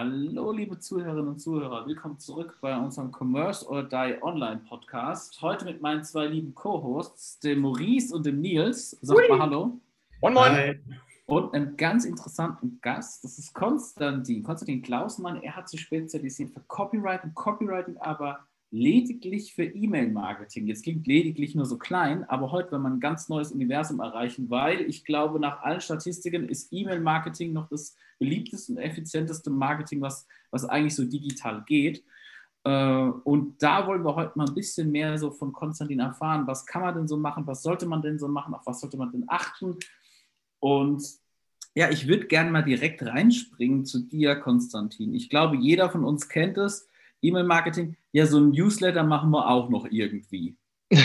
Hallo, liebe Zuhörerinnen und Zuhörer. Willkommen zurück bei unserem Commerce or Die Online Podcast. Heute mit meinen zwei lieben Co-Hosts, dem Maurice und dem Nils. Hui. mal Hallo. Moin, moin. Hi. Und einem ganz interessanten Gast, das ist Konstantin. Konstantin Klausmann. Er hat sich spezialisiert für Copyright und Copywriting, aber lediglich für E-Mail-Marketing. Jetzt klingt lediglich nur so klein, aber heute wenn man ein ganz neues Universum erreichen, weil ich glaube, nach allen Statistiken ist E-Mail-Marketing noch das beliebteste und effizienteste Marketing, was, was eigentlich so digital geht. Äh, und da wollen wir heute mal ein bisschen mehr so von Konstantin erfahren. Was kann man denn so machen? Was sollte man denn so machen? Auf was sollte man denn achten? Und ja, ich würde gerne mal direkt reinspringen zu dir, Konstantin. Ich glaube, jeder von uns kennt es E-Mail-Marketing, ja, so ein Newsletter machen wir auch noch irgendwie.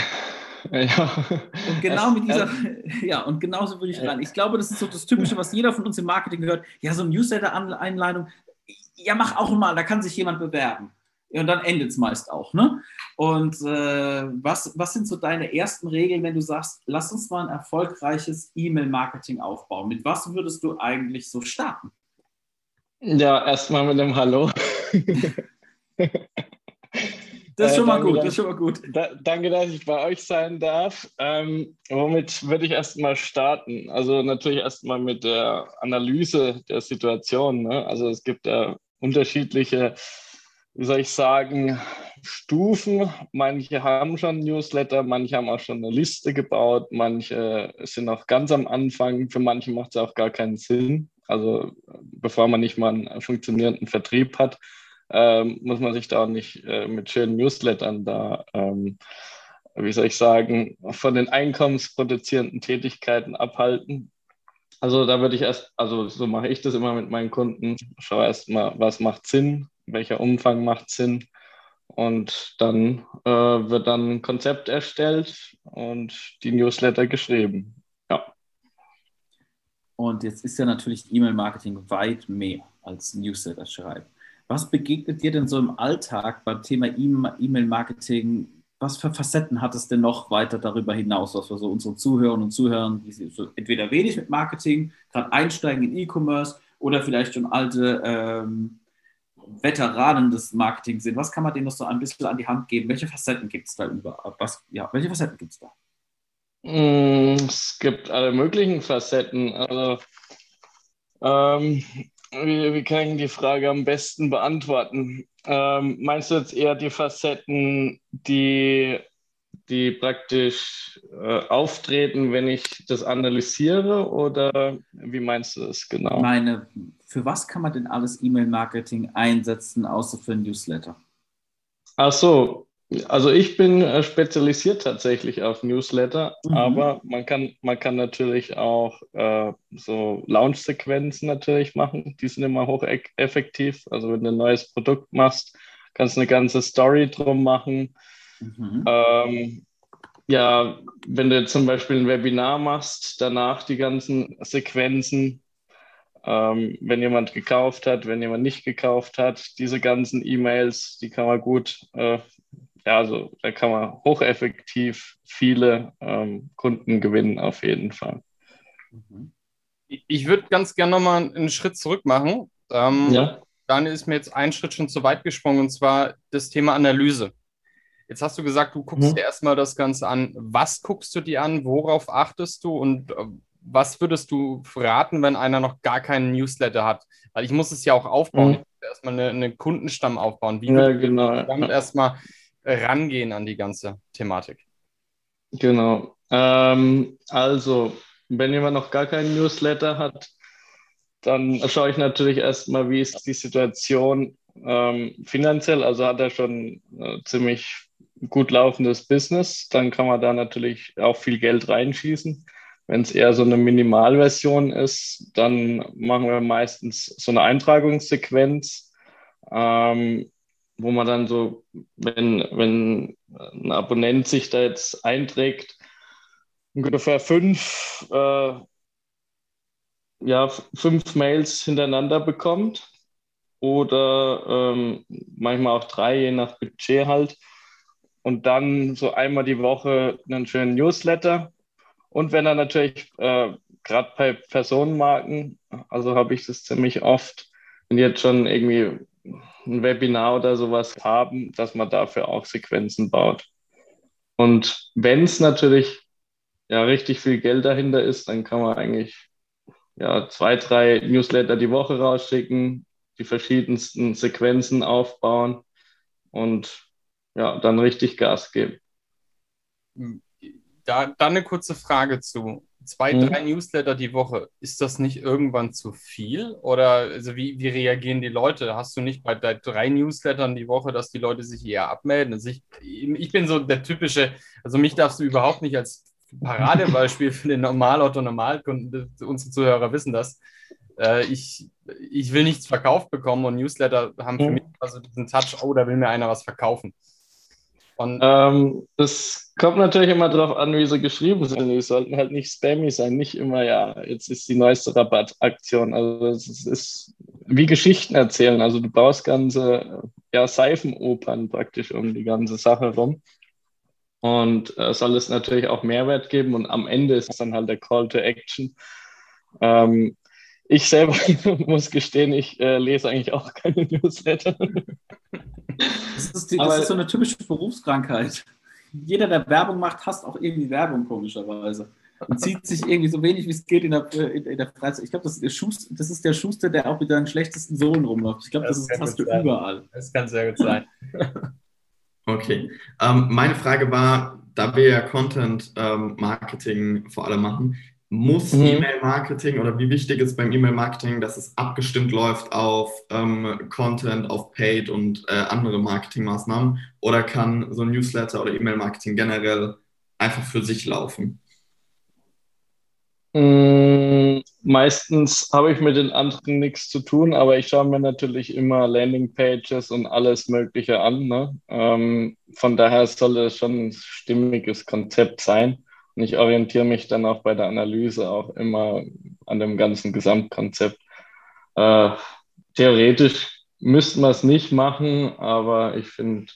Ja. Und genau mit dieser, ja, und genauso würde ich rein. Ich glaube, das ist so das Typische, was jeder von uns im Marketing hört. Ja, so ein Newsletter-Einleitung, ja, mach auch mal, da kann sich jemand bewerben. Und dann endet es meist auch. Ne? Und äh, was, was sind so deine ersten Regeln, wenn du sagst, lass uns mal ein erfolgreiches E-Mail-Marketing aufbauen? Mit was würdest du eigentlich so starten? Ja, erstmal mit dem Hallo. Das ist schon mal gut, das ist schon mal gut. Da, danke, dass ich bei euch sein darf. Ähm, womit würde ich erstmal starten? Also natürlich erstmal mit der Analyse der Situation. Ne? Also es gibt ja unterschiedliche, wie soll ich sagen, Stufen. Manche haben schon Newsletter, manche haben auch schon eine Liste gebaut, manche sind noch ganz am Anfang. Für manche macht es auch gar keinen Sinn. Also bevor man nicht mal einen funktionierenden Vertrieb hat ähm, muss man sich da auch nicht äh, mit schönen Newslettern da, ähm, wie soll ich sagen, von den einkommensproduzierenden Tätigkeiten abhalten. Also da würde ich erst, also so mache ich das immer mit meinen Kunden, schaue erst mal, was macht Sinn, welcher Umfang macht Sinn und dann äh, wird dann ein Konzept erstellt und die Newsletter geschrieben. Ja. Und jetzt ist ja natürlich E-Mail-Marketing weit mehr als Newsletter schreiben. Was begegnet dir denn so im Alltag beim Thema E-Mail-Marketing? Was für Facetten hat es denn noch weiter darüber hinaus, was wir so unseren Zuhörern und Zuhörern, die so entweder wenig mit Marketing, gerade einsteigen in E-Commerce oder vielleicht schon alte ähm, Veteranen des Marketing sind? Was kann man denen noch so ein bisschen an die Hand geben? Welche Facetten gibt es da über? Was, ja, welche Facetten gibt es da? Mm, es gibt alle möglichen Facetten. Also ähm, wie, wie kann ich die Frage am besten beantworten? Ähm, meinst du jetzt eher die Facetten, die, die praktisch äh, auftreten, wenn ich das analysiere oder wie meinst du das genau? Meine, für was kann man denn alles E-Mail-Marketing einsetzen, außer für ein Newsletter? Ach so, also ich bin äh, spezialisiert tatsächlich auf Newsletter, mhm. aber man kann, man kann natürlich auch äh, so Launch-Sequenzen natürlich machen. Die sind immer hocheffektiv. Also wenn du ein neues Produkt machst, kannst du eine ganze Story drum machen. Mhm. Ähm, ja, wenn du zum Beispiel ein Webinar machst, danach die ganzen Sequenzen, ähm, wenn jemand gekauft hat, wenn jemand nicht gekauft hat, diese ganzen E-Mails, die kann man gut äh, ja, also da kann man hocheffektiv viele ähm, Kunden gewinnen, auf jeden Fall. Mhm. Ich würde ganz gerne nochmal einen Schritt zurück machen. Ähm, ja. Dann ist mir jetzt ein Schritt schon zu weit gesprungen, und zwar das Thema Analyse. Jetzt hast du gesagt, du guckst mhm. dir erstmal das Ganze an. Was guckst du dir an? Worauf achtest du? Und äh, was würdest du raten, wenn einer noch gar keinen Newsletter hat? Weil ich muss es ja auch aufbauen. Mhm. Ich muss erstmal eine, eine Kundenstamm aufbauen. Wie ja, genau. erstmal rangehen an die ganze Thematik? Genau. Ähm, also, wenn jemand noch gar keinen Newsletter hat, dann schaue ich natürlich erstmal, wie ist die Situation ähm, finanziell. Also hat er schon äh, ziemlich gut laufendes Business, dann kann man da natürlich auch viel Geld reinschießen. Wenn es eher so eine Minimalversion ist, dann machen wir meistens so eine Eintragungssequenz. Ähm, wo man dann so, wenn, wenn ein Abonnent sich da jetzt einträgt, ungefähr fünf, äh, ja, fünf Mails hintereinander bekommt oder ähm, manchmal auch drei, je nach Budget halt. Und dann so einmal die Woche einen schönen Newsletter. Und wenn er natürlich äh, gerade bei Personenmarken, also habe ich das ziemlich oft, wenn jetzt schon irgendwie ein Webinar oder sowas haben, dass man dafür auch Sequenzen baut. Und wenn es natürlich ja richtig viel Geld dahinter ist, dann kann man eigentlich ja zwei, drei Newsletter die Woche rausschicken, die verschiedensten Sequenzen aufbauen und ja, dann richtig Gas geben. Da, da eine kurze Frage zu zwei, mhm. drei Newsletter die Woche, ist das nicht irgendwann zu viel? Oder also wie, wie reagieren die Leute? Hast du nicht bei drei Newslettern die Woche, dass die Leute sich eher abmelden? Also ich, ich bin so der typische, also mich darfst du überhaupt nicht als Paradebeispiel für den Normalauto-Normalkunden, unsere Zuhörer wissen das. Äh, ich, ich will nichts verkauft bekommen und Newsletter haben für mhm. mich also diesen Touch, oh, da will mir einer was verkaufen. Ähm, das kommt natürlich immer darauf an, wie sie geschrieben sind. Die sollten halt nicht spammy sein, nicht immer, ja, jetzt ist die neueste Rabattaktion. Also es ist wie Geschichten erzählen. Also du baust ganze ja, Seifenopern praktisch um die ganze Sache rum. Und äh, soll es natürlich auch Mehrwert geben und am Ende ist dann halt der Call to Action. Ähm, ich selber muss gestehen, ich äh, lese eigentlich auch keine Newsletter. Das ist, die, das ist so eine typische Berufskrankheit. Jeder, der Werbung macht, hasst auch irgendwie Werbung, komischerweise. Und zieht sich irgendwie so wenig wie es geht in der, in, in der Freizeit. Ich glaube, das, das, ist der Schuster, der auch mit seinen schlechtesten Sohlen rumläuft. Ich glaube, das, das hast du sein. überall. Das kann sehr gut sein. okay. Ähm, meine Frage war, da wir ja Content ähm, Marketing vor allem machen, muss mhm. E-Mail-Marketing oder wie wichtig ist beim E-Mail-Marketing, dass es abgestimmt läuft auf ähm, Content, auf Paid und äh, andere Marketingmaßnahmen? Oder kann so ein Newsletter oder E-Mail-Marketing generell einfach für sich laufen? Mm, meistens habe ich mit den anderen nichts zu tun, aber ich schaue mir natürlich immer Landingpages und alles Mögliche an. Ne? Ähm, von daher soll es schon ein stimmiges Konzept sein. Und ich orientiere mich dann auch bei der Analyse auch immer an dem ganzen Gesamtkonzept. Äh, theoretisch müssten wir es nicht machen, aber ich finde,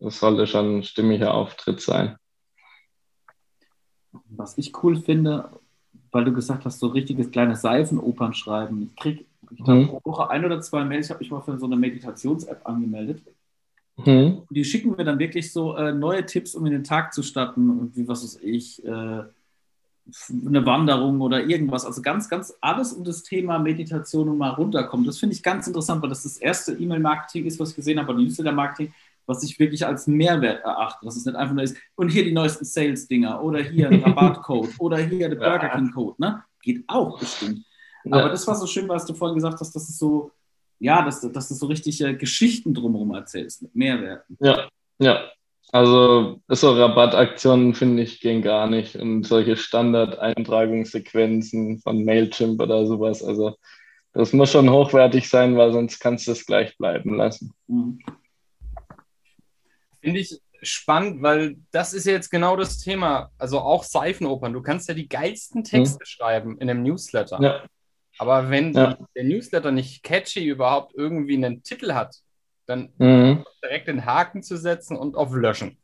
es sollte schon ein stimmiger Auftritt sein. Was ich cool finde, weil du gesagt hast, so richtiges kleine Seifenopern schreiben. Ich kriege mhm. pro Woche ein oder zwei Mails. Ich habe mich mal für so eine Meditations-App angemeldet. Mhm. Die schicken mir dann wirklich so äh, neue Tipps, um in den Tag zu starten, wie was weiß ich, äh, eine Wanderung oder irgendwas. Also ganz, ganz alles um das Thema Meditation und mal runterkommen. Das finde ich ganz interessant, weil das das erste E-Mail-Marketing ist, was ich gesehen habe, oder Newsletter-Marketing, was ich wirklich als Mehrwert erachte. Dass es nicht einfach nur ist, und hier die neuesten Sales-Dinger oder hier ein Rabattcode oder hier der Burger King-Code. Ne? Geht auch bestimmt. Aber das war so schön, was du vorhin gesagt hast, dass es so ja, dass, dass du so richtig äh, Geschichten drumherum erzählst mit Mehrwerten. Ja, ja. Also so Rabattaktionen finde ich gehen gar nicht und solche Standard-Eintragungssequenzen von Mailchimp oder sowas. Also das muss schon hochwertig sein, weil sonst kannst du es gleich bleiben lassen. Mhm. Finde ich spannend, weil das ist ja jetzt genau das Thema. Also auch Seifenopern. Du kannst ja die geilsten Texte mhm. schreiben in einem Newsletter. Ja. Aber wenn ja. der Newsletter nicht catchy überhaupt irgendwie einen Titel hat, dann mhm. direkt den Haken zu setzen und auf Löschen.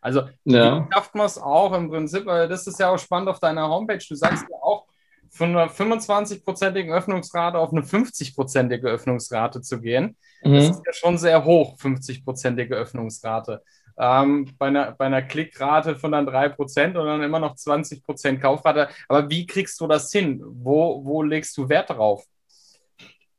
Also ja. schafft man es auch im Prinzip, weil das ist ja auch spannend auf deiner Homepage. Du sagst ja auch, von einer 25-prozentigen Öffnungsrate auf eine 50-prozentige Öffnungsrate zu gehen. Mhm. Das ist ja schon sehr hoch, 50-prozentige Öffnungsrate ähm, bei, einer, bei einer Klickrate von dann 3% und dann immer noch 20% Kaufrate. Aber wie kriegst du das hin? Wo, wo legst du Wert darauf?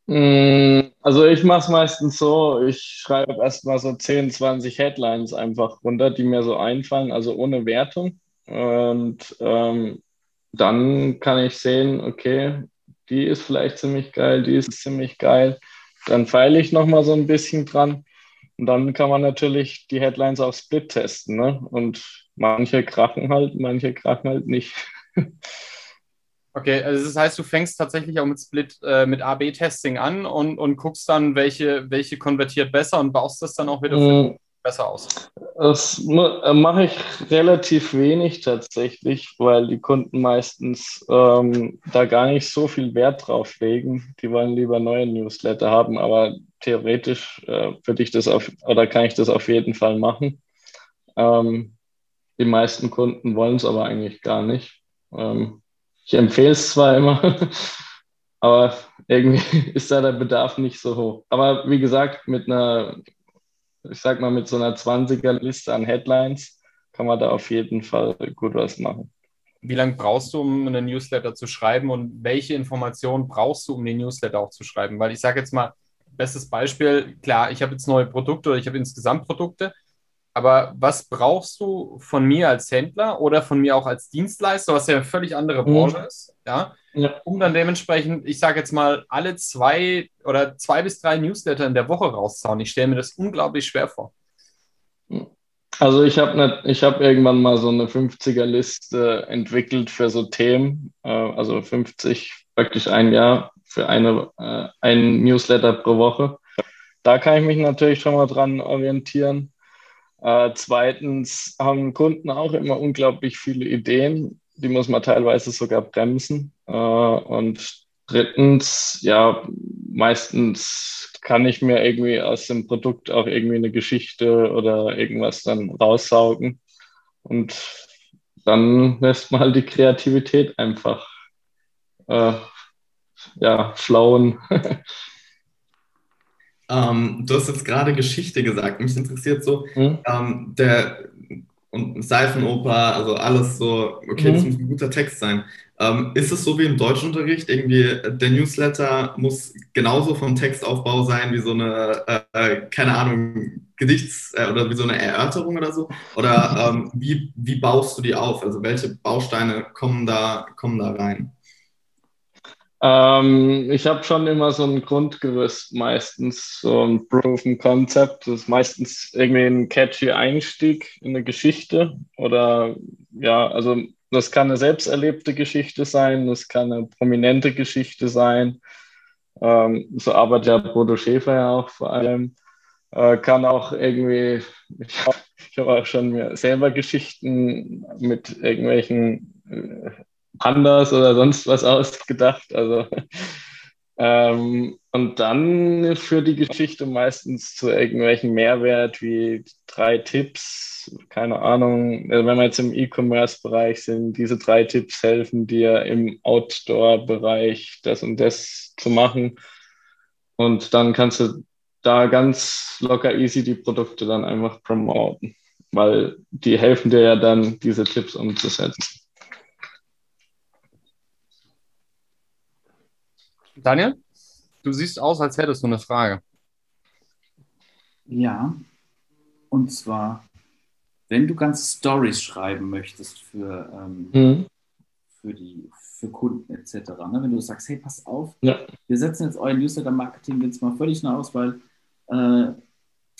Mm, also ich mache es meistens so, ich schreibe erstmal so 10, 20 Headlines einfach runter, die mir so einfallen, also ohne Wertung. Und ähm, dann kann ich sehen, okay, die ist vielleicht ziemlich geil, die ist ziemlich geil. Dann feile ich nochmal so ein bisschen dran. Und dann kann man natürlich die Headlines auf Split testen. Ne? Und manche krachen halt, manche krachen halt nicht. Okay, also das heißt, du fängst tatsächlich auch mit Split, äh, mit AB-Testing an und, und guckst dann, welche, welche konvertiert besser und baust das dann auch wieder für mm. besser aus. Das äh, mache ich relativ wenig tatsächlich, weil die Kunden meistens ähm, da gar nicht so viel Wert drauf legen. Die wollen lieber neue Newsletter haben, aber theoretisch äh, würde ich das auf oder kann ich das auf jeden Fall machen. Ähm, die meisten Kunden wollen es aber eigentlich gar nicht. Ähm, ich empfehle es zwar immer, aber irgendwie ist da der Bedarf nicht so hoch. Aber wie gesagt, mit einer, ich sag mal, mit so einer 20er-Liste an Headlines kann man da auf jeden Fall gut was machen. Wie lange brauchst du, um einen Newsletter zu schreiben und welche Informationen brauchst du, um den Newsletter auch zu schreiben? Weil ich sage jetzt mal, bestes Beispiel, klar, ich habe jetzt neue Produkte oder ich habe insgesamt Produkte, aber was brauchst du von mir als Händler oder von mir auch als Dienstleister, was ja eine völlig andere mhm. Branche mhm. ist, ja? ja? um dann dementsprechend, ich sage jetzt mal, alle zwei oder zwei bis drei Newsletter in der Woche rauszuhauen? Ich stelle mir das unglaublich schwer vor. Also ich habe hab irgendwann mal so eine 50er-Liste entwickelt für so Themen, äh, also 50 praktisch ein Jahr für eine, äh, einen Newsletter pro Woche. Da kann ich mich natürlich schon mal dran orientieren. Äh, zweitens haben Kunden auch immer unglaublich viele Ideen, die muss man teilweise sogar bremsen. Äh, und drittens, ja, meistens kann ich mir irgendwie aus dem Produkt auch irgendwie eine Geschichte oder irgendwas dann raussaugen. Und dann lässt man halt die Kreativität einfach äh, ja, flowen. Ähm, du hast jetzt gerade Geschichte gesagt. Mich interessiert so, mhm. ähm, der und Seifenoper, also alles so, okay, mhm. das muss ein guter Text sein. Ähm, ist es so wie im Deutschunterricht? Irgendwie, der Newsletter muss genauso vom Textaufbau sein wie so eine, äh, äh keine Ahnung, Gedichts- äh, oder wie so eine Erörterung oder so? Oder ähm, wie, wie baust du die auf? Also welche Bausteine kommen da, kommen da rein? Ähm, ich habe schon immer so ein Grundgerüst, meistens so ein Proven Concept. Das ist meistens irgendwie ein catchy Einstieg in eine Geschichte. Oder ja, also das kann eine selbst erlebte Geschichte sein, das kann eine prominente Geschichte sein. Ähm, so arbeitet ja Bodo Schäfer ja auch vor allem. Äh, kann auch irgendwie, ich habe hab auch schon mir selber Geschichten mit irgendwelchen äh, anders oder sonst was ausgedacht. Also, ähm, und dann für die Geschichte meistens zu irgendwelchen Mehrwert wie drei Tipps, keine Ahnung, also wenn wir jetzt im E-Commerce-Bereich sind, diese drei Tipps helfen dir im Outdoor-Bereich das und das zu machen. Und dann kannst du da ganz locker easy die Produkte dann einfach promoten, weil die helfen dir ja dann, diese Tipps umzusetzen. Daniel, du siehst aus, als hättest du eine Frage. Ja, und zwar, wenn du ganze Stories schreiben möchtest für, ähm, mhm. für, die, für Kunden etc., ne? wenn du sagst, hey, pass auf, ja. wir setzen jetzt euer Newsletter-Marketing jetzt mal völlig nach aus, weil äh,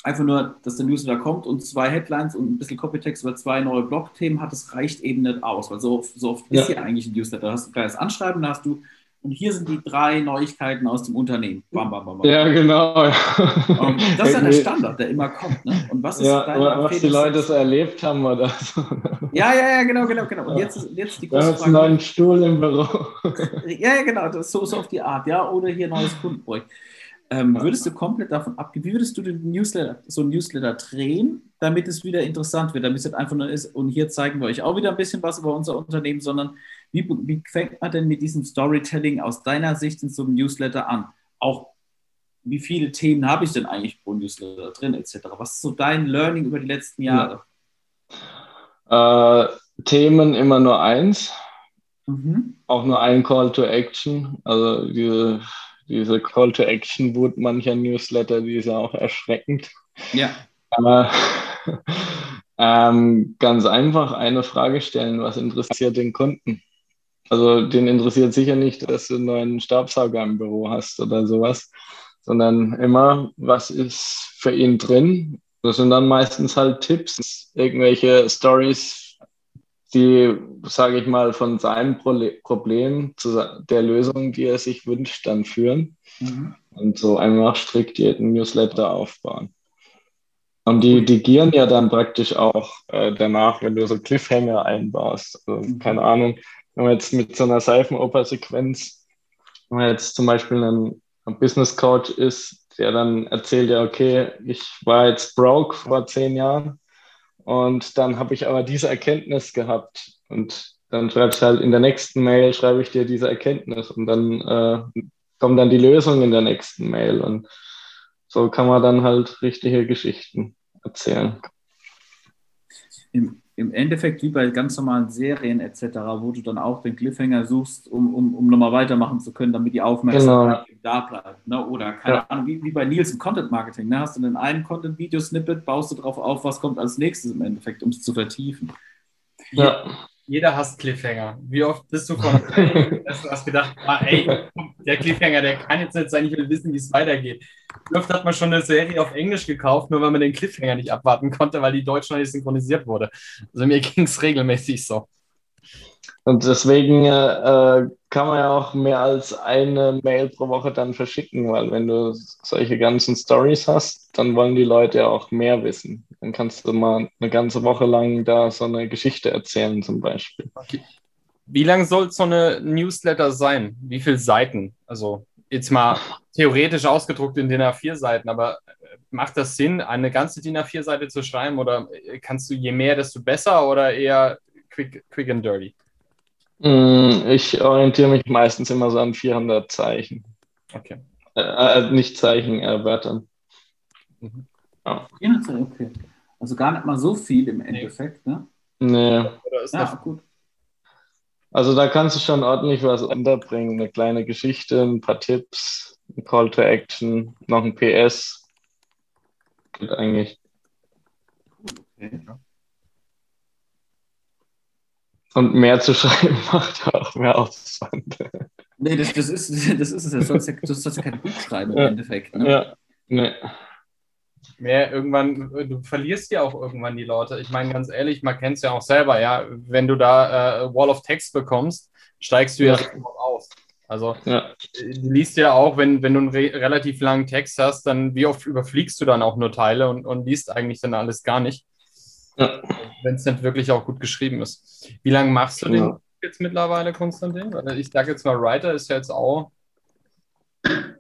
einfach nur, dass der Newsletter kommt und zwei Headlines und ein bisschen Copytext über zwei neue Blog-Themen hat, das reicht eben nicht aus, weil so, so oft ja. ist hier eigentlich ein Newsletter. Da hast du ein kleines Anschreiben, da hast du und hier sind die drei Neuigkeiten aus dem Unternehmen. Bam, bam, bam, bam. Ja, genau. Und das ist ja der Standard, der immer kommt. Ne? Und was ist ja, was die Leute so erlebt haben oder so. Ja, ja, ja, genau, genau, genau. Und jetzt ist jetzt die große Frage. einen neuen Stuhl im Büro. Ja, ja, genau. Das ist so, so auf die Art. Ja, oder hier neues Kundenprojekt. Ähm, würdest du komplett davon abgehen, wie würdest du den Newsletter, so ein Newsletter drehen, damit es wieder interessant wird, damit es einfach nur ist, und hier zeigen wir euch auch wieder ein bisschen was über unser Unternehmen, sondern wie, wie fängt man denn mit diesem Storytelling aus deiner Sicht in so einem Newsletter an? Auch wie viele Themen habe ich denn eigentlich pro Newsletter drin, etc. Was ist so dein Learning über die letzten Jahre? Ja. Äh, Themen immer nur eins. Mhm. Auch nur ein Call to Action. Also diese, diese Call to Action Wut mancher Newsletter, die ist ja auch erschreckend. Ja. Aber ähm, ganz einfach eine Frage stellen, was interessiert den Kunden? Also den interessiert sicher nicht, dass du einen neuen Staubsauger im Büro hast oder sowas, sondern immer, was ist für ihn drin? Das sind dann meistens halt Tipps, irgendwelche Stories, die, sage ich mal, von seinem Pro Problem zu der Lösung, die er sich wünscht, dann führen mhm. und so einfach strikt jeden Newsletter aufbauen. Und die, die gieren ja dann praktisch auch äh, danach, wenn du so Cliffhanger einbaust. Also, mhm. keine Ahnung, wenn man jetzt mit so einer Seifenoper-Sequenz, wenn man jetzt zum Beispiel ein, ein Business Coach ist, der dann erzählt ja, okay, ich war jetzt broke vor zehn Jahren und dann habe ich aber diese Erkenntnis gehabt und dann schreibst du halt in der nächsten Mail, schreibe ich dir diese Erkenntnis und dann äh, kommt dann die Lösung in der nächsten Mail und so kann man dann halt richtige Geschichten erzählen. Im Endeffekt wie bei ganz normalen Serien etc., wo du dann auch den Cliffhanger suchst, um, um, um nochmal weitermachen zu können, damit die Aufmerksamkeit genau. da bleibt. Ne? Oder keine ja. Ahnung, wie, wie bei Nils im Content Marketing. Ne? Hast du den einen Content-Video-Snippet, baust du darauf auf, was kommt als nächstes im Endeffekt, um es zu vertiefen. Ja. Jeder hasst Cliffhanger. Wie oft bist du von dass du hast gedacht, ah, ey, der Cliffhanger, der kann jetzt nicht sein, ich will wissen, wie es weitergeht. Wie oft hat man schon eine Serie auf Englisch gekauft, nur weil man den Cliffhanger nicht abwarten konnte, weil die Deutsch noch nicht synchronisiert wurde. Also mir ging es regelmäßig so. Und deswegen äh, kann man ja auch mehr als eine Mail pro Woche dann verschicken, weil wenn du solche ganzen Stories hast, dann wollen die Leute ja auch mehr wissen. Dann kannst du mal eine ganze Woche lang da so eine Geschichte erzählen zum Beispiel. Wie lang soll so eine Newsletter sein? Wie viele Seiten? Also jetzt mal theoretisch ausgedruckt in DIN A4-Seiten, aber äh, macht das Sinn, eine ganze DIN A4-Seite zu schreiben oder kannst du je mehr, desto besser oder eher quick, quick and dirty? Mm, ich orientiere mich meistens immer so an 400 Zeichen. Okay. Äh, äh, nicht Zeichen, äh, Wörtern. Mhm. Ja. Okay. Also gar nicht mal so viel im Endeffekt, ne? Nee. Ja, gut. Also da kannst du schon ordentlich was unterbringen. Eine kleine Geschichte, ein paar Tipps, ein Call to Action, noch ein PS. Geht eigentlich. Okay. Und mehr zu schreiben macht auch mehr Aufwand. Nee, das, das, ist, das ist es ja. Sonst, du sollst ja kein Buch schreiben im ja. Endeffekt. Ne? Ja, nee. Mehr irgendwann, du verlierst ja auch irgendwann die Leute. Ich meine, ganz ehrlich, man kennt es ja auch selber, ja. Wenn du da äh, Wall of Text bekommst, steigst du ja, ja aus. Also ja. du liest ja auch, wenn, wenn du einen re relativ langen Text hast, dann wie oft überfliegst du dann auch nur Teile und, und liest eigentlich dann alles gar nicht. Ja. Wenn es nicht wirklich auch gut geschrieben ist. Wie lange machst du genau. den jetzt mittlerweile, Konstantin? Ich sage jetzt mal, Writer ist ja jetzt auch.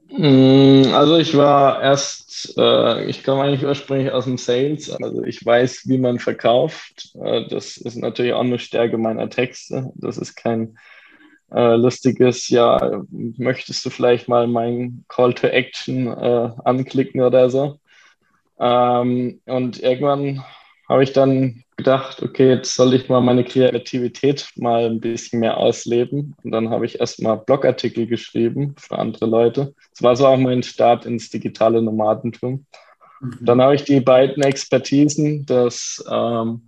Mm, also ich war erst, äh, ich komme eigentlich ursprünglich aus dem Sales, also ich weiß, wie man verkauft. Äh, das ist natürlich auch eine Stärke meiner Texte. Das ist kein äh, lustiges, ja, möchtest du vielleicht mal meinen Call to Action äh, anklicken oder so. Ähm, und irgendwann habe ich dann gedacht, okay, jetzt soll ich mal meine Kreativität mal ein bisschen mehr ausleben. Und dann habe ich erstmal Blogartikel geschrieben für andere Leute. Das war so auch mein Start ins digitale Nomadentum. Mhm. Dann habe ich die beiden Expertisen, das, ähm,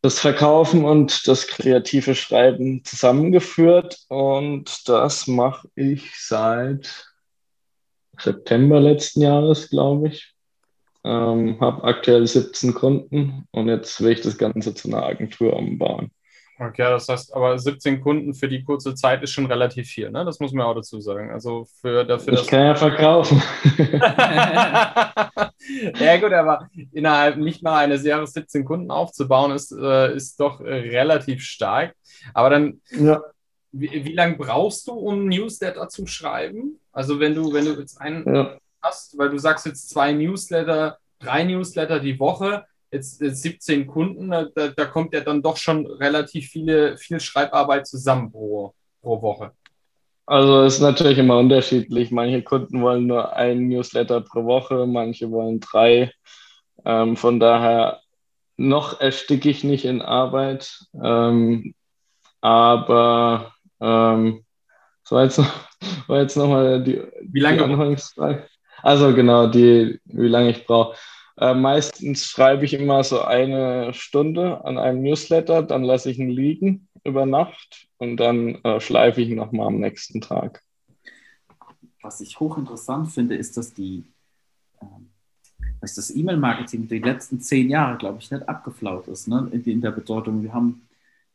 das Verkaufen und das kreative Schreiben zusammengeführt. Und das mache ich seit September letzten Jahres, glaube ich. Ähm, habe aktuell 17 Kunden und jetzt will ich das Ganze zu einer Agentur umbauen. Okay, das heißt, aber 17 Kunden für die kurze Zeit ist schon relativ viel, ne? Das muss man auch dazu sagen. Also für dafür. Ich kann ja verkaufen. ja gut, aber innerhalb nicht mal eines Jahres 17 Kunden aufzubauen, ist, äh, ist doch äh, relativ stark. Aber dann, ja. wie, wie lange brauchst du, um Newsletter zu schreiben? Also wenn du, wenn du jetzt einen ja hast, weil du sagst jetzt zwei Newsletter, drei Newsletter die Woche, jetzt, jetzt 17 Kunden, da, da, kommt ja dann doch schon relativ viele, viel Schreibarbeit zusammen pro, pro Woche. Also ist natürlich immer unterschiedlich. Manche Kunden wollen nur ein Newsletter pro Woche, manche wollen drei. Ähm, von daher noch ersticke ich nicht in Arbeit. Ähm, aber ähm, so war jetzt, war jetzt nochmal die, Wie lange? die Anfangsfrage. Also genau, die, wie lange ich brauche. Äh, meistens schreibe ich immer so eine Stunde an einem Newsletter, dann lasse ich ihn liegen über Nacht und dann äh, schleife ich ihn nochmal am nächsten Tag. Was ich hochinteressant finde, ist, dass die ähm, dass das E-Mail-Marketing die letzten zehn Jahre, glaube ich, nicht abgeflaut ist, ne? in, in der Bedeutung. Wir haben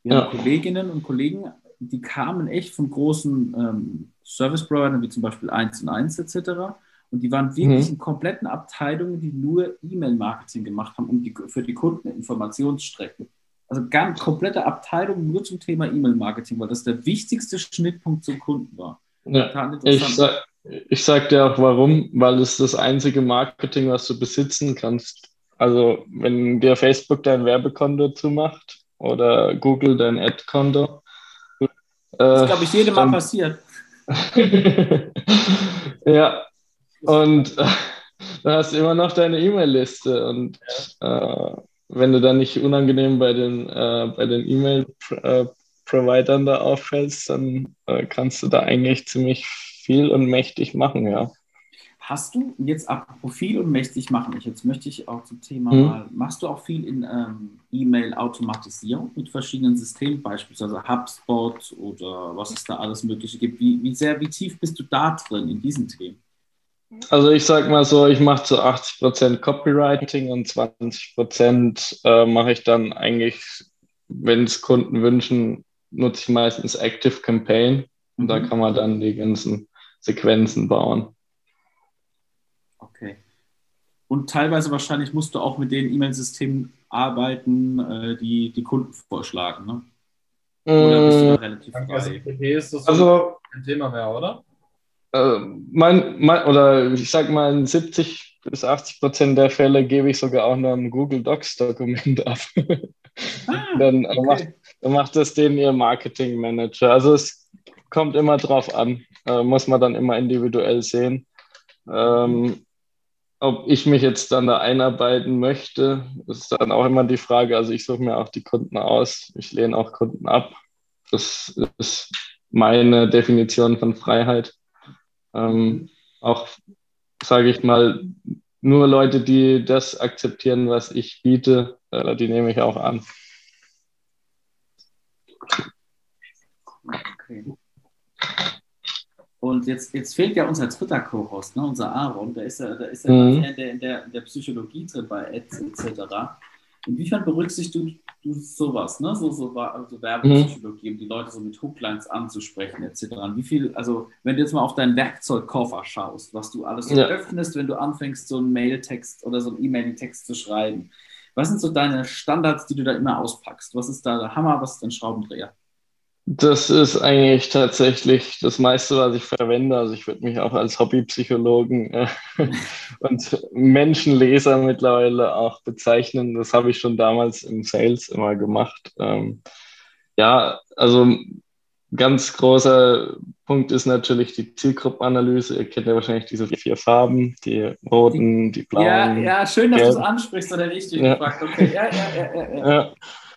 Wir ja. haben Kolleginnen und Kollegen, die kamen echt von großen ähm, Service-Providern, wie zum Beispiel 1 und 1 etc. Und die waren wirklich mhm. in kompletten Abteilungen, die nur E-Mail-Marketing gemacht haben, um die, für die Kunden Informationsstrecken. Also ganz komplette Abteilung nur zum Thema E-Mail-Marketing, weil das der wichtigste Schnittpunkt zum Kunden war. Ja, ich, sag, ich sag dir auch warum, weil es das einzige Marketing, was du besitzen kannst. Also wenn dir Facebook dein Werbekonto zumacht oder Google dein Ad-Konto. Äh, das glaube ich jedem Mal passiert. ja, und äh, du hast immer noch deine E-Mail-Liste und äh, wenn du dann nicht unangenehm bei den, äh, bei den E-Mail-Providern da auffällst, dann äh, kannst du da eigentlich ziemlich viel und mächtig machen, ja. Hast du jetzt ab Profil und mächtig machen? Ich, jetzt möchte ich auch zum Thema hm. mal, machst du auch viel in ähm, E-Mail-Automatisierung mit verschiedenen Systemen, beispielsweise HubSpot oder was es da alles Mögliche gibt? Wie, wie sehr, wie tief bist du da drin in diesen Themen? Also ich sag mal so, ich mache zu 80% Copywriting und 20% äh, mache ich dann eigentlich, wenn es Kunden wünschen, nutze ich meistens Active Campaign und mhm. da kann man dann die ganzen Sequenzen bauen. Okay. Und teilweise wahrscheinlich musst du auch mit den E-Mail-Systemen arbeiten, äh, die die Kunden vorschlagen, ne? Oder bist du da mm. relativ frei? Also, ein Thema mehr, oder? Äh, mein, mein, oder ich sag mal, in 70 bis 80 Prozent der Fälle gebe ich sogar auch noch ein Google Docs-Dokument ab. Ah, dann, okay. macht, dann macht das den ihr Marketing Manager. Also es kommt immer drauf an, äh, muss man dann immer individuell sehen. Ähm, ob ich mich jetzt dann da einarbeiten möchte, ist dann auch immer die Frage. Also ich suche mir auch die Kunden aus. Ich lehne auch Kunden ab. Das ist meine Definition von Freiheit. Ähm, auch, sage ich mal, nur Leute, die das akzeptieren, was ich biete, äh, die nehme ich auch an. Okay. Und jetzt, jetzt fehlt ja unser dritter Co-Host, ne, unser Aaron. Der ist ja, der ist ja mhm. in, der, in, der, in der Psychologie drin bei Ads etc. Inwiefern berücksichtigst du, du sowas, ne? so, so, so Werbepsychologie, mhm. um die Leute so mit Hooklines anzusprechen, etc. Wie viel, also wenn du jetzt mal auf deinen Werkzeugkoffer schaust, was du alles so ja. öffnest, wenn du anfängst, so einen Mailtext oder so einen E-Mail-Text zu schreiben, was sind so deine Standards, die du da immer auspackst? Was ist da der Hammer, was ist dein Schraubendreher? Das ist eigentlich tatsächlich das meiste, was ich verwende. Also ich würde mich auch als Hobbypsychologen äh, und Menschenleser mittlerweile auch bezeichnen. Das habe ich schon damals im Sales immer gemacht. Ähm, ja, also ganz großer Punkt ist natürlich die Zielgruppenanalyse. Ihr kennt ja wahrscheinlich diese vier Farben, die roten, die blauen. Ja, ja schön, dass du es ansprichst oder richtig ja. gefragt. Okay, ja, ja, ja, ja. ja.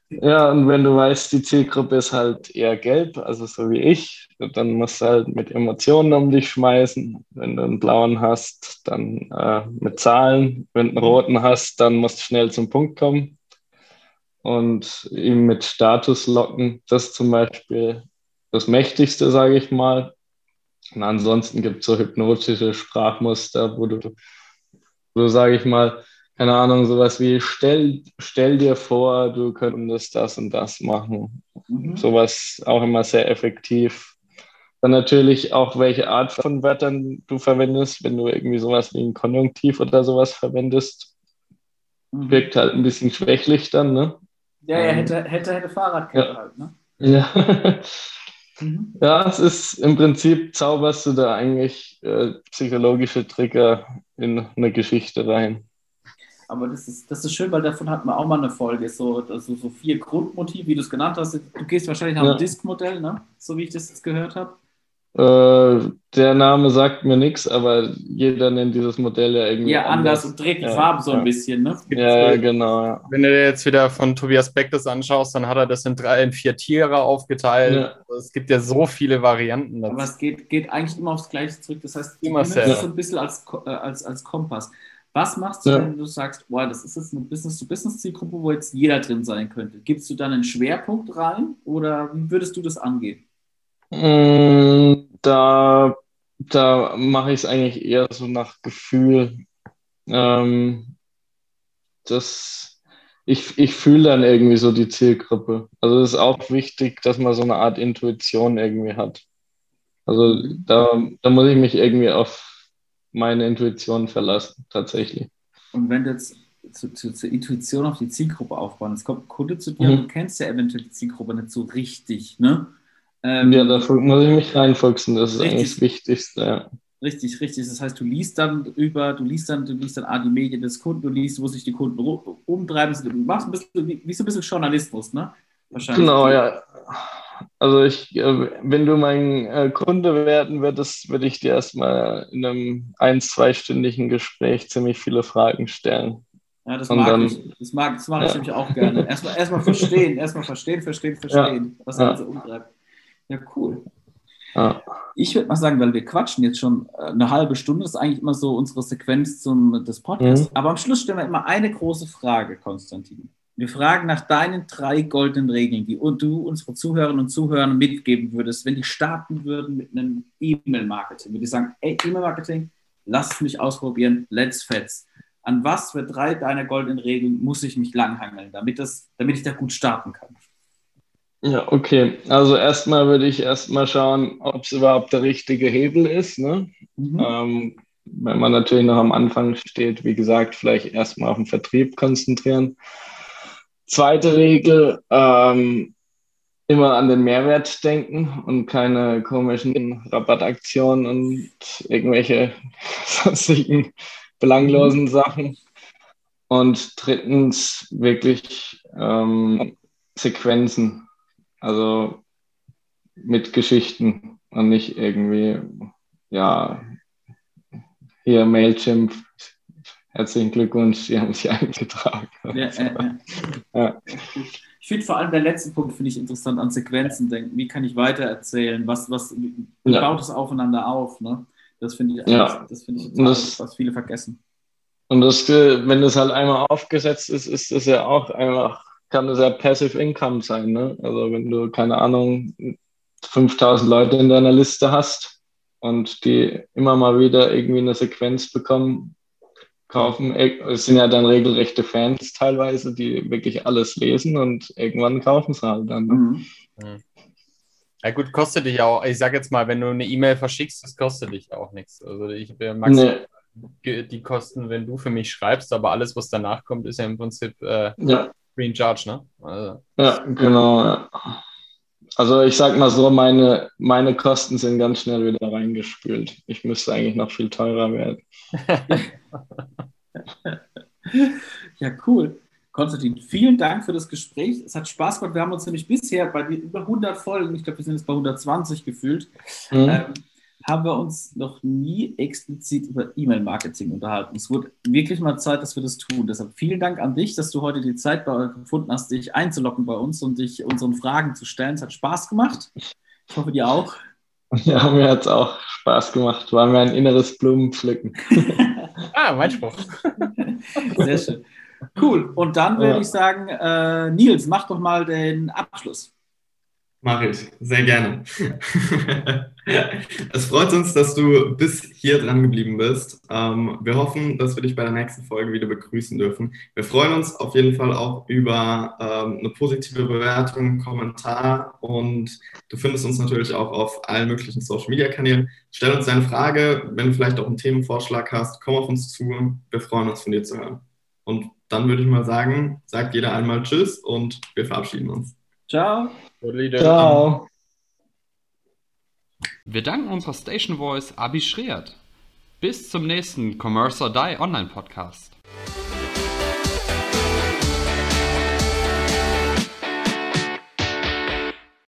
Ja, und wenn du weißt, die Zielgruppe ist halt eher gelb, also so wie ich, dann musst du halt mit Emotionen um dich schmeißen. Wenn du einen blauen hast, dann äh, mit Zahlen. Wenn du einen roten hast, dann musst du schnell zum Punkt kommen und ihn mit Status locken. Das ist zum Beispiel das Mächtigste, sage ich mal. Und ansonsten gibt es so hypnotische Sprachmuster, wo du, du sage ich mal, keine Ahnung, sowas wie stell, stell dir vor, du könntest das und das machen. Mhm. Sowas auch immer sehr effektiv. Dann natürlich auch, welche Art von Wörtern du verwendest, wenn du irgendwie sowas wie ein Konjunktiv oder sowas verwendest. Mhm. Wirkt halt ein bisschen schwächlich dann, ne? Ja, ja, ähm, hätte, hätte, hätte Fahrradkette ja. halt, ne? Ja. mhm. ja, es ist im Prinzip, zauberst du da eigentlich äh, psychologische Trigger in eine Geschichte rein. Aber das ist, das ist schön, weil davon hatten wir auch mal eine Folge. So, also so vier Grundmotive, wie du es genannt hast. Du gehst wahrscheinlich nach ja. dem Disk-Modell, ne? so wie ich das jetzt gehört habe. Äh, der Name sagt mir nichts, aber jeder nennt dieses Modell ja irgendwie. Ja, anders, anders und dreht die ja, Farben so ja. ein bisschen. Ne? Ja, ja, genau. Wenn du dir jetzt wieder von Tobias Beck das anschaust, dann hat er das in, drei, in vier Tiere aufgeteilt. Es gibt ja so viele Varianten. Dazu. Aber es geht, geht eigentlich immer aufs Gleiche zurück. Das heißt, immer sehr. so ein bisschen als, äh, als, als Kompass. Was machst du, ja. wenn du sagst, boah, das ist jetzt eine Business-to-Business-Zielgruppe, wo jetzt jeder drin sein könnte? Gibst du dann einen Schwerpunkt rein oder wie würdest du das angehen? Mm, da, da mache ich es eigentlich eher so nach Gefühl. Ähm, das, ich, ich fühle dann irgendwie so die Zielgruppe. Also es ist auch wichtig, dass man so eine Art Intuition irgendwie hat. Also da, da muss ich mich irgendwie auf meine Intuition verlassen, tatsächlich. Und wenn du jetzt zu, zu, zur Intuition auf die Zielgruppe aufbauen, es kommt ein Kunde zu dir, mhm. du kennst ja eventuell die Zielgruppe nicht so richtig, ne? Ähm, ja, da muss ich mich reinfuchsen, das ist richtig, eigentlich das Wichtigste. Ja. Richtig, richtig. Das heißt, du liest dann über, du liest dann, du liest dann ah, die Medien des Kunden, du liest, wo sich die Kunden umtreiben. Du machst ein bisschen, wie, wie so ein bisschen Journalismus, ne? Wahrscheinlich. Genau, ja. Also ich, äh, wenn du mein äh, Kunde werden würdest, würde ich dir erstmal in einem ein-, zweistündigen Gespräch ziemlich viele Fragen stellen. Ja, das mag dann, ich. Das, mag, das mache ich ja. nämlich auch gerne. Erstmal, erstmal verstehen, erstmal verstehen, verstehen, verstehen, ja. was er ja. so umtreibt. Ja, cool. Ja. Ich würde mal sagen, weil wir quatschen jetzt schon äh, eine halbe Stunde, das ist eigentlich immer so unsere Sequenz zum, des Podcasts. Mhm. Aber am Schluss stellen wir immer eine große Frage, Konstantin. Wir fragen nach deinen drei goldenen Regeln, die du unsere Zuhörerinnen und Zuhörer mitgeben würdest, wenn die starten würden mit einem E-Mail-Marketing. Wenn die sagen, ey, E-Mail-Marketing, lass mich ausprobieren, let's fetz. An was für drei deiner goldenen Regeln muss ich mich langhangeln, damit, das, damit ich da gut starten kann? Ja, okay. Also erstmal würde ich erstmal schauen, ob es überhaupt der richtige Hebel ist. Ne? Mhm. Ähm, wenn man natürlich noch am Anfang steht, wie gesagt, vielleicht erstmal auf den Vertrieb konzentrieren. Zweite Regel, ähm, immer an den Mehrwert denken und keine komischen Rabattaktionen und irgendwelche sonstigen belanglosen mhm. Sachen. Und drittens wirklich ähm, Sequenzen. Also mit Geschichten und nicht irgendwie, ja, hier Mailchimp, herzlichen Glückwunsch, Sie haben sich eingetragen. Ja, äh. Ja. Ich finde vor allem der letzte Punkt finde ich interessant an Sequenzen denken. Wie kann ich weitererzählen? Was, was ja. baut es aufeinander auf? Ne? Das finde ich, ja. das finde ich das, was viele vergessen. Und das, wenn das halt einmal aufgesetzt ist, ist das ja auch einfach kann das ja Passive Income sein. Ne? Also wenn du, keine Ahnung, 5000 Leute in deiner Liste hast und die immer mal wieder irgendwie eine Sequenz bekommen, kaufen, äh, es sind ja dann regelrechte Fans teilweise, die wirklich alles lesen und irgendwann kaufen sie halt dann. Ne? Mhm. mhm. Ja gut, kostet dich auch. Ich sag jetzt mal, wenn du eine E-Mail verschickst, das kostet dich auch nichts. Also ich mag nee. die Kosten, wenn du für mich schreibst, aber alles, was danach kommt, ist ja im Prinzip äh, ja. Green Charge, ne? Also. Ja, genau. Ja. Also ich sag mal so, meine, meine Kosten sind ganz schnell wieder reingespült. Ich müsste eigentlich noch viel teurer werden. ja, cool. Konstantin, vielen Dank für das Gespräch. Es hat Spaß gemacht. Wir haben uns nämlich bisher bei über 100 Folgen, ich glaube, wir sind jetzt bei 120 gefühlt, mhm. ähm, haben wir uns noch nie explizit über E-Mail-Marketing unterhalten. Es wurde wirklich mal Zeit, dass wir das tun. Deshalb vielen Dank an dich, dass du heute die Zeit gefunden hast, dich einzulocken bei uns und dich unseren Fragen zu stellen. Es hat Spaß gemacht. Ich hoffe, dir auch. Ja, mir hat es auch Spaß gemacht. War mir ein inneres Blumenpflücken. ah, mein Spruch. Sehr schön. Cool. Und dann würde ja. ich sagen, äh, Nils, mach doch mal den Abschluss. Mache ich, sehr gerne. es freut uns, dass du bis hier dran geblieben bist. Ähm, wir hoffen, dass wir dich bei der nächsten Folge wieder begrüßen dürfen. Wir freuen uns auf jeden Fall auch über ähm, eine positive Bewertung, Kommentar und du findest uns natürlich auch auf allen möglichen Social-Media-Kanälen. Stell uns deine Frage, wenn du vielleicht auch einen Themenvorschlag hast, komm auf uns zu. Wir freuen uns von dir zu hören. Und dann würde ich mal sagen, sagt jeder einmal Tschüss und wir verabschieden uns. Ciao. Ciao. Wir danken unserer Station Voice Abi Schreert. Bis zum nächsten Commerce or Die Online Podcast.